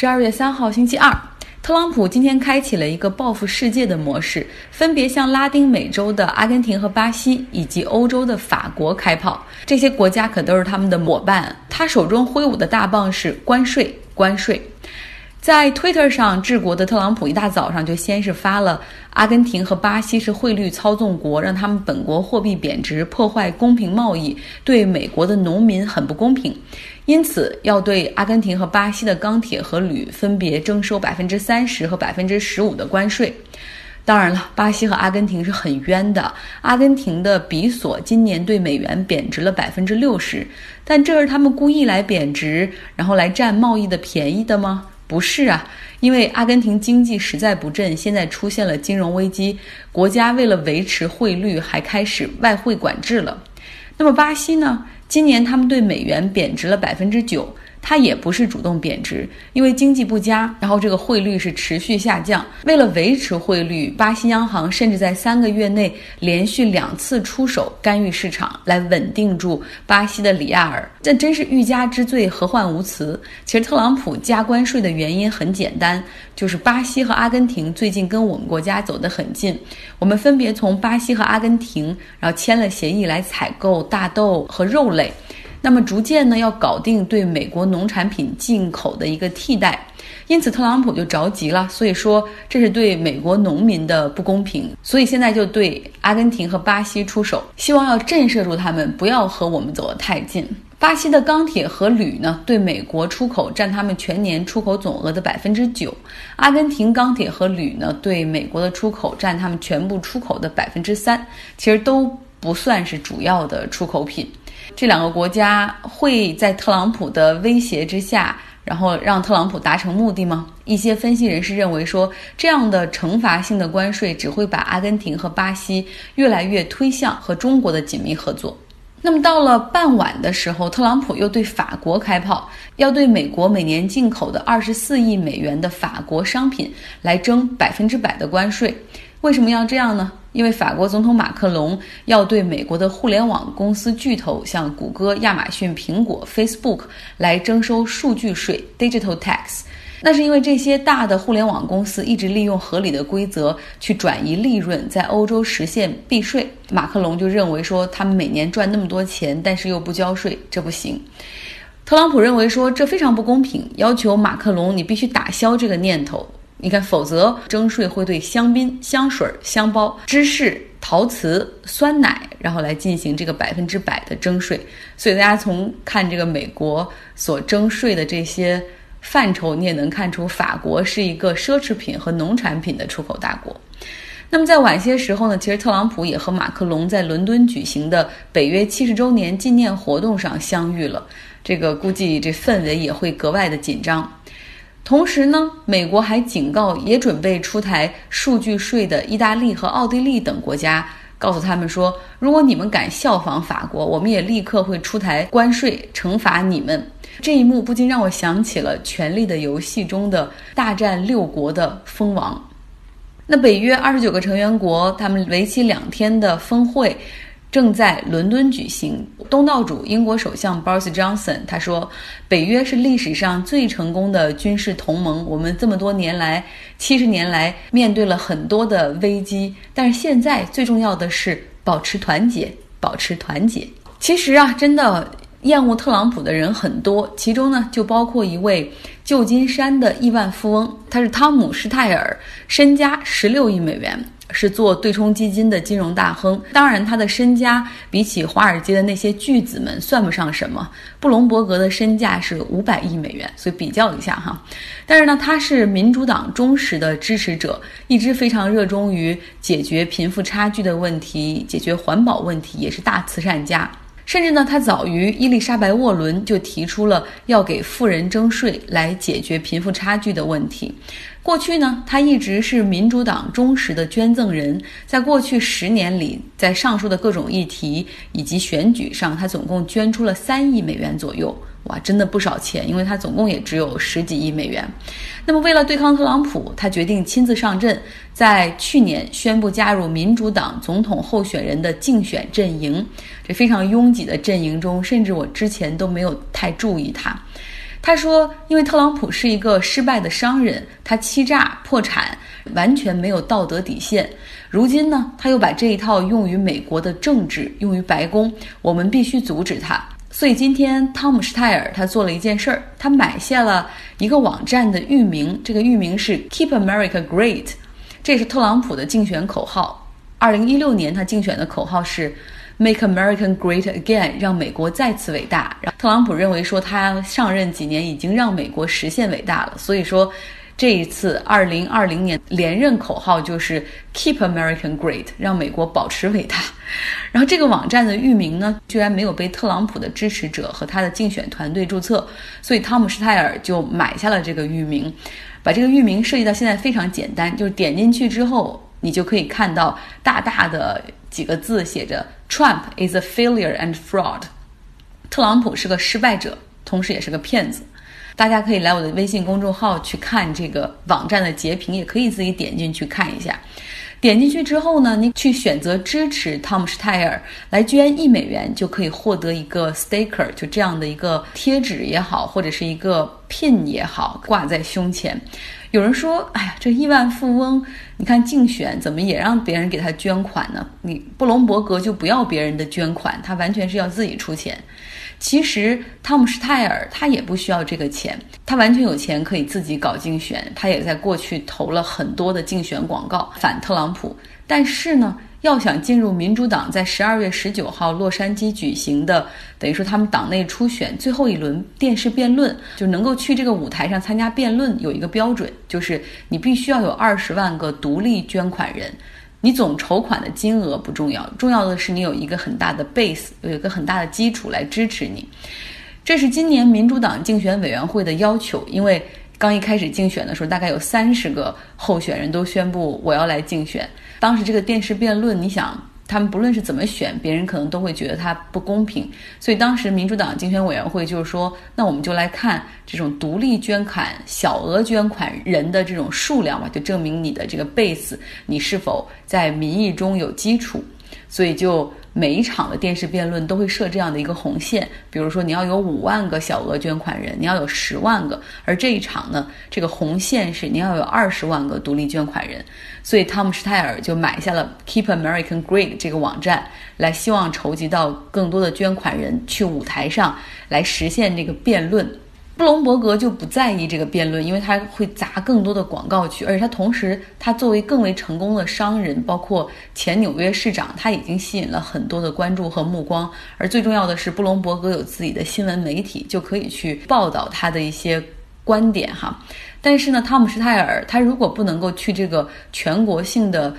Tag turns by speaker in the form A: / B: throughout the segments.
A: 十二月三号星期二，特朗普今天开启了一个报复世界的模式，分别向拉丁美洲的阿根廷和巴西，以及欧洲的法国开炮。这些国家可都是他们的伙伴。他手中挥舞的大棒是关税，关税。在 Twitter 上治国的特朗普一大早上就先是发了阿根廷和巴西是汇率操纵国，让他们本国货币贬值，破坏公平贸易，对美国的农民很不公平。因此，要对阿根廷和巴西的钢铁和铝分别征收百分之三十和百分之十五的关税。当然了，巴西和阿根廷是很冤的。阿根廷的比索今年对美元贬值了百分之六十，但这是他们故意来贬值，然后来占贸易的便宜的吗？不是啊，因为阿根廷经济实在不振，现在出现了金融危机，国家为了维持汇率，还开始外汇管制了。那么巴西呢？今年他们对美元贬值了百分之九。它也不是主动贬值，因为经济不佳，然后这个汇率是持续下降。为了维持汇率，巴西央行甚至在三个月内连续两次出手干预市场，来稳定住巴西的里亚尔。这真是欲加之罪，何患无辞？其实特朗普加关税的原因很简单，就是巴西和阿根廷最近跟我们国家走得很近，我们分别从巴西和阿根廷，然后签了协议来采购大豆和肉类。那么逐渐呢，要搞定对美国农产品进口的一个替代，因此特朗普就着急了，所以说这是对美国农民的不公平，所以现在就对阿根廷和巴西出手，希望要震慑住他们，不要和我们走得太近。巴西的钢铁和铝呢，对美国出口占他们全年出口总额的百分之九；阿根廷钢铁和铝呢，对美国的出口占他们全部出口的百分之三，其实都不算是主要的出口品。这两个国家会在特朗普的威胁之下，然后让特朗普达成目的吗？一些分析人士认为说，这样的惩罚性的关税只会把阿根廷和巴西越来越推向和中国的紧密合作。那么到了傍晚的时候，特朗普又对法国开炮，要对美国每年进口的二十四亿美元的法国商品来征百分之百的关税。为什么要这样呢？因为法国总统马克龙要对美国的互联网公司巨头，像谷歌、亚马逊、苹果、Facebook 来征收数据税 （digital tax）。那是因为这些大的互联网公司一直利用合理的规则去转移利润，在欧洲实现避税。马克龙就认为说，他们每年赚那么多钱，但是又不交税，这不行。特朗普认为说，这非常不公平，要求马克龙你必须打消这个念头。你看，否则征税会对香槟、香水、香包、芝士、陶瓷、酸奶，然后来进行这个百分之百的征税。所以大家从看这个美国所征税的这些范畴，你也能看出法国是一个奢侈品和农产品的出口大国。那么在晚些时候呢，其实特朗普也和马克龙在伦敦举行的北约七十周年纪念活动上相遇了。这个估计这氛围也会格外的紧张。同时呢，美国还警告也准备出台数据税的意大利和奥地利等国家，告诉他们说，如果你们敢效仿法国，我们也立刻会出台关税惩罚你们。这一幕不禁让我想起了《权力的游戏》中的大战六国的蜂王。那北约二十九个成员国，他们为期两天的峰会。正在伦敦举行。东道主英国首相 Boris Johnson 他说：“北约是历史上最成功的军事同盟。我们这么多年来，七十年来面对了很多的危机，但是现在最重要的是保持团结，保持团结。”其实啊，真的厌恶特朗普的人很多，其中呢就包括一位旧金山的亿万富翁，他是汤姆施泰尔，身家十六亿美元。是做对冲基金的金融大亨，当然他的身家比起华尔街的那些巨子们算不上什么。布隆伯格的身价是五百亿美元，所以比较一下哈。但是呢，他是民主党忠实的支持者，一直非常热衷于解决贫富差距的问题，解决环保问题，也是大慈善家。甚至呢，他早于伊丽莎白·沃伦就提出了要给富人征税来解决贫富差距的问题。过去呢，他一直是民主党忠实的捐赠人。在过去十年里，在上述的各种议题以及选举上，他总共捐出了三亿美元左右。哇，真的不少钱，因为他总共也只有十几亿美元。那么，为了对抗特朗普，他决定亲自上阵，在去年宣布加入民主党总统候选人的竞选阵营。这非常拥挤的阵营中，甚至我之前都没有太注意他。他说，因为特朗普是一个失败的商人，他欺诈破产，完全没有道德底线。如今呢，他又把这一套用于美国的政治，用于白宫，我们必须阻止他。所以今天汤姆施泰尔他做了一件事儿，他买下了一个网站的域名，这个域名是 Keep America Great，这是特朗普的竞选口号。二零一六年他竞选的口号是。Make America Great Again，让美国再次伟大。然后特朗普认为说他上任几年已经让美国实现伟大了，所以说这一次二零二零年连任口号就是 Keep America Great，让美国保持伟大。然后这个网站的域名呢，居然没有被特朗普的支持者和他的竞选团队注册，所以汤姆施泰尔就买下了这个域名，把这个域名设计到现在非常简单，就是点进去之后。你就可以看到大大的几个字写着 “Trump is a failure and fraud”，特朗普是个失败者，同时也是个骗子。大家可以来我的微信公众号去看这个网站的截屏，也可以自己点进去看一下。点进去之后呢，你去选择支持汤姆施泰尔，来捐一美元就可以获得一个 sticker，就这样的一个贴纸也好，或者是一个 pin 也好，挂在胸前。有人说：“哎呀，这亿万富翁，你看竞选怎么也让别人给他捐款呢？你布隆伯格就不要别人的捐款，他完全是要自己出钱。其实汤姆施泰尔他也不需要这个钱，他完全有钱可以自己搞竞选。他也在过去投了很多的竞选广告反特朗普，但是呢。”要想进入民主党在十二月十九号洛杉矶举行的，等于说他们党内初选最后一轮电视辩论，就能够去这个舞台上参加辩论，有一个标准，就是你必须要有二十万个独立捐款人。你总筹款的金额不重要，重要的是你有一个很大的 base，有一个很大的基础来支持你。这是今年民主党竞选委员会的要求，因为刚一开始竞选的时候，大概有三十个候选人都宣布我要来竞选。当时这个电视辩论，你想，他们不论是怎么选，别人可能都会觉得他不公平。所以当时民主党竞选委员会就是说，那我们就来看这种独立捐款、小额捐款人的这种数量吧，就证明你的这个 base，你是否在民意中有基础。所以就。每一场的电视辩论都会设这样的一个红线，比如说你要有五万个小额捐款人，你要有十万个，而这一场呢，这个红线是你要有二十万个独立捐款人，所以汤姆施泰尔就买下了 Keep American Great 这个网站，来希望筹集到更多的捐款人去舞台上来实现这个辩论。布隆伯格就不在意这个辩论，因为他会砸更多的广告去，而且他同时，他作为更为成功的商人，包括前纽约市长，他已经吸引了很多的关注和目光。而最重要的是，布隆伯格有自己的新闻媒体，就可以去报道他的一些观点哈。但是呢，汤姆施泰尔他如果不能够去这个全国性的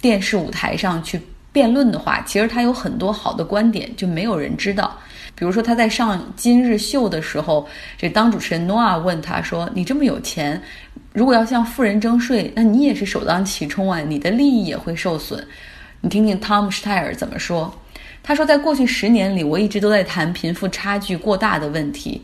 A: 电视舞台上去辩论的话，其实他有很多好的观点就没有人知道。比如说他在上《今日秀》的时候，这当主持人诺亚问他说：“你这么有钱，如果要向富人征税，那你也是首当其冲啊，你的利益也会受损。”你听听汤姆施泰尔怎么说？他说：“在过去十年里，我一直都在谈贫富差距过大的问题。”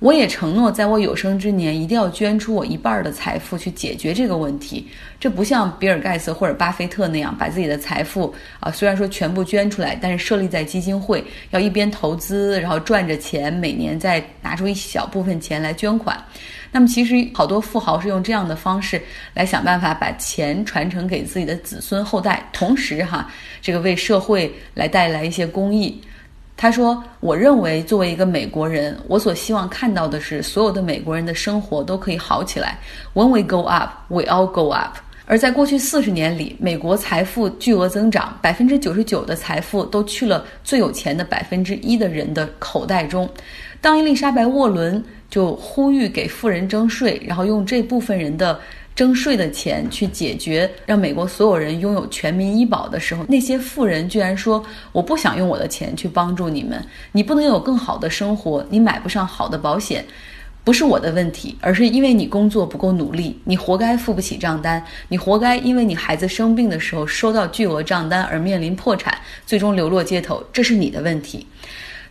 A: 我也承诺，在我有生之年一定要捐出我一半的财富去解决这个问题。这不像比尔盖茨或者巴菲特那样，把自己的财富啊，虽然说全部捐出来，但是设立在基金会，要一边投资，然后赚着钱，每年再拿出一小部分钱来捐款。那么，其实好多富豪是用这样的方式来想办法把钱传承给自己的子孙后代，同时哈，这个为社会来带来一些公益。他说：“我认为，作为一个美国人，我所希望看到的是，所有的美国人的生活都可以好起来。When we go up, we all go up。而在过去四十年里，美国财富巨额增长，百分之九十九的财富都去了最有钱的百分之一的人的口袋中。当伊丽莎白·沃伦就呼吁给富人征税，然后用这部分人的。”征税的钱去解决让美国所有人拥有全民医保的时候，那些富人居然说：“我不想用我的钱去帮助你们，你不能有更好的生活，你买不上好的保险，不是我的问题，而是因为你工作不够努力，你活该付不起账单，你活该因为你孩子生病的时候收到巨额账单而面临破产，最终流落街头，这是你的问题。”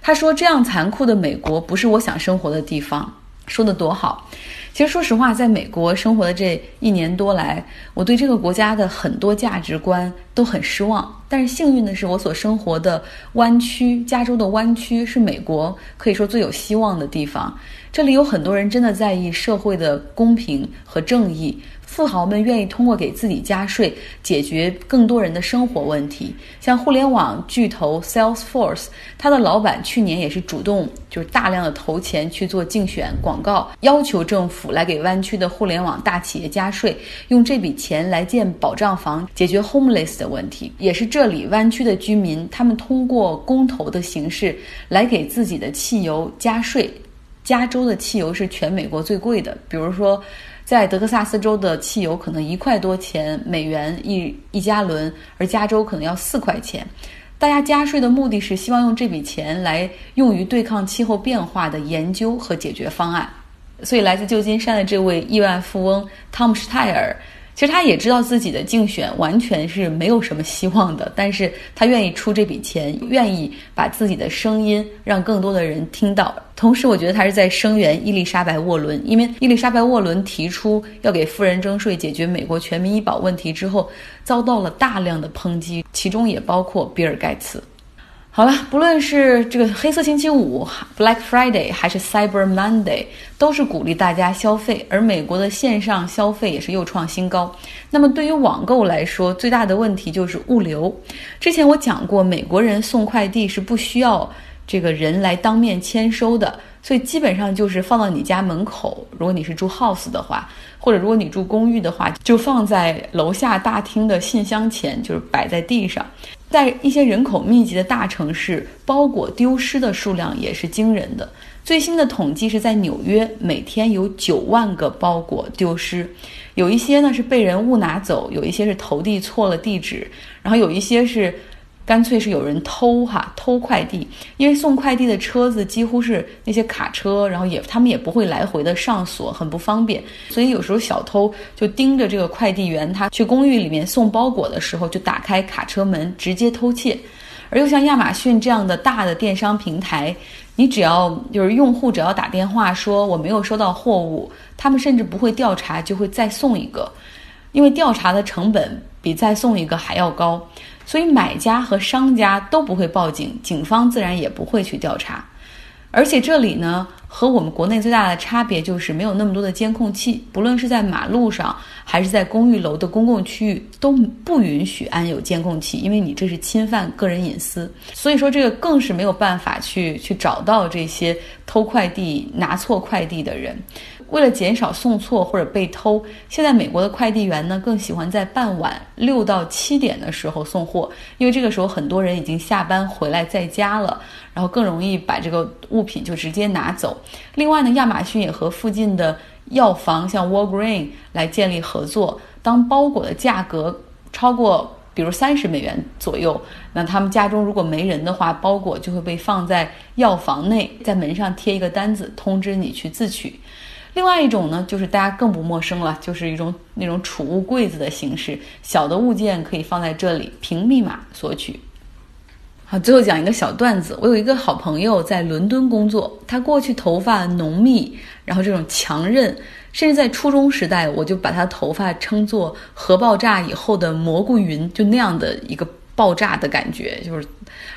A: 他说：“这样残酷的美国不是我想生活的地方。”说的多好。其实，说实话，在美国生活的这一年多来，我对这个国家的很多价值观都很失望。但是幸运的是，我所生活的湾区，加州的湾区是美国可以说最有希望的地方。这里有很多人真的在意社会的公平和正义。富豪们愿意通过给自己加税，解决更多人的生活问题。像互联网巨头 Salesforce，它的老板去年也是主动就是大量的投钱去做竞选广告，要求政府来给湾区的互联网大企业加税，用这笔钱来建保障房，解决 homeless 的问题。也是这里湾区的居民，他们通过公投的形式来给自己的汽油加税。加州的汽油是全美国最贵的，比如说。在德克萨斯州的汽油可能一块多钱美元一一加仑，而加州可能要四块钱。大家加税的目的是希望用这笔钱来用于对抗气候变化的研究和解决方案。所以，来自旧金山的这位亿万富翁汤姆施泰尔。其实他也知道自己的竞选完全是没有什么希望的，但是他愿意出这笔钱，愿意把自己的声音让更多的人听到。同时，我觉得他是在声援伊丽莎白·沃伦，因为伊丽莎白·沃伦提出要给富人征税，解决美国全民医保问题之后，遭到了大量的抨击，其中也包括比尔·盖茨。好了，不论是这个黑色星期五 （Black Friday） 还是 Cyber Monday，都是鼓励大家消费，而美国的线上消费也是又创新高。那么对于网购来说，最大的问题就是物流。之前我讲过，美国人送快递是不需要这个人来当面签收的，所以基本上就是放到你家门口。如果你是住 house 的话，或者如果你住公寓的话，就放在楼下大厅的信箱前，就是摆在地上。在一些人口密集的大城市，包裹丢失的数量也是惊人的。最新的统计是在纽约，每天有九万个包裹丢失，有一些呢是被人误拿走，有一些是投递错了地址，然后有一些是。干脆是有人偷哈偷快递，因为送快递的车子几乎是那些卡车，然后也他们也不会来回的上锁，很不方便。所以有时候小偷就盯着这个快递员，他去公寓里面送包裹的时候，就打开卡车门直接偷窃。而又像亚马逊这样的大的电商平台，你只要就是用户只要打电话说我没有收到货物，他们甚至不会调查，就会再送一个，因为调查的成本比再送一个还要高。所以买家和商家都不会报警，警方自然也不会去调查。而且这里呢，和我们国内最大的差别就是没有那么多的监控器，不论是在马路上还是在公寓楼的公共区域，都不允许安有监控器，因为你这是侵犯个人隐私。所以说这个更是没有办法去去找到这些偷快递、拿错快递的人。为了减少送错或者被偷，现在美国的快递员呢更喜欢在傍晚六到七点的时候送货，因为这个时候很多人已经下班回来在家了，然后更容易把这个物品就直接拿走。另外呢，亚马逊也和附近的药房像 Walgreen 来建立合作，当包裹的价格超过比如三十美元左右，那他们家中如果没人的话，包裹就会被放在药房内，在门上贴一个单子，通知你去自取。另外一种呢，就是大家更不陌生了，就是一种那种储物柜子的形式，小的物件可以放在这里，凭密码索取。好，最后讲一个小段子。我有一个好朋友在伦敦工作，他过去头发浓密，然后这种强韧，甚至在初中时代，我就把他头发称作核爆炸以后的蘑菇云，就那样的一个。爆炸的感觉就是，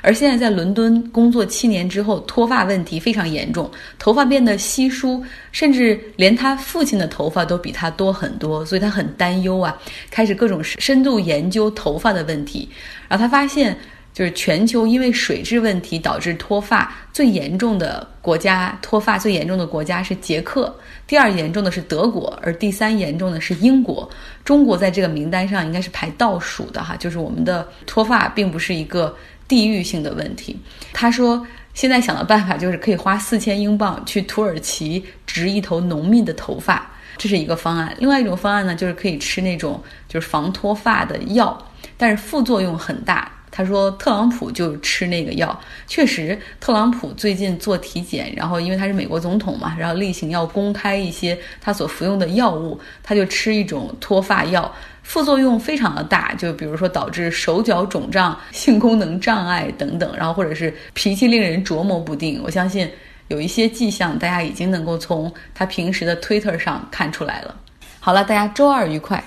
A: 而现在在伦敦工作七年之后，脱发问题非常严重，头发变得稀疏，甚至连他父亲的头发都比他多很多，所以他很担忧啊，开始各种深度研究头发的问题，然后他发现。就是全球因为水质问题导致脱发最严重的国家，脱发最严重的国家是捷克，第二严重的是德国，而第三严重的是英国。中国在这个名单上应该是排倒数的哈，就是我们的脱发并不是一个地域性的问题。他说，现在想的办法就是可以花四千英镑去土耳其植一头浓密的头发，这是一个方案。另外一种方案呢，就是可以吃那种就是防脱发的药，但是副作用很大。他说，特朗普就吃那个药。确实，特朗普最近做体检，然后因为他是美国总统嘛，然后例行要公开一些他所服用的药物，他就吃一种脱发药，副作用非常的大，就比如说导致手脚肿胀、性功能障碍等等，然后或者是脾气令人琢磨不定。我相信有一些迹象，大家已经能够从他平时的 Twitter 上看出来了。好了，大家周二愉快。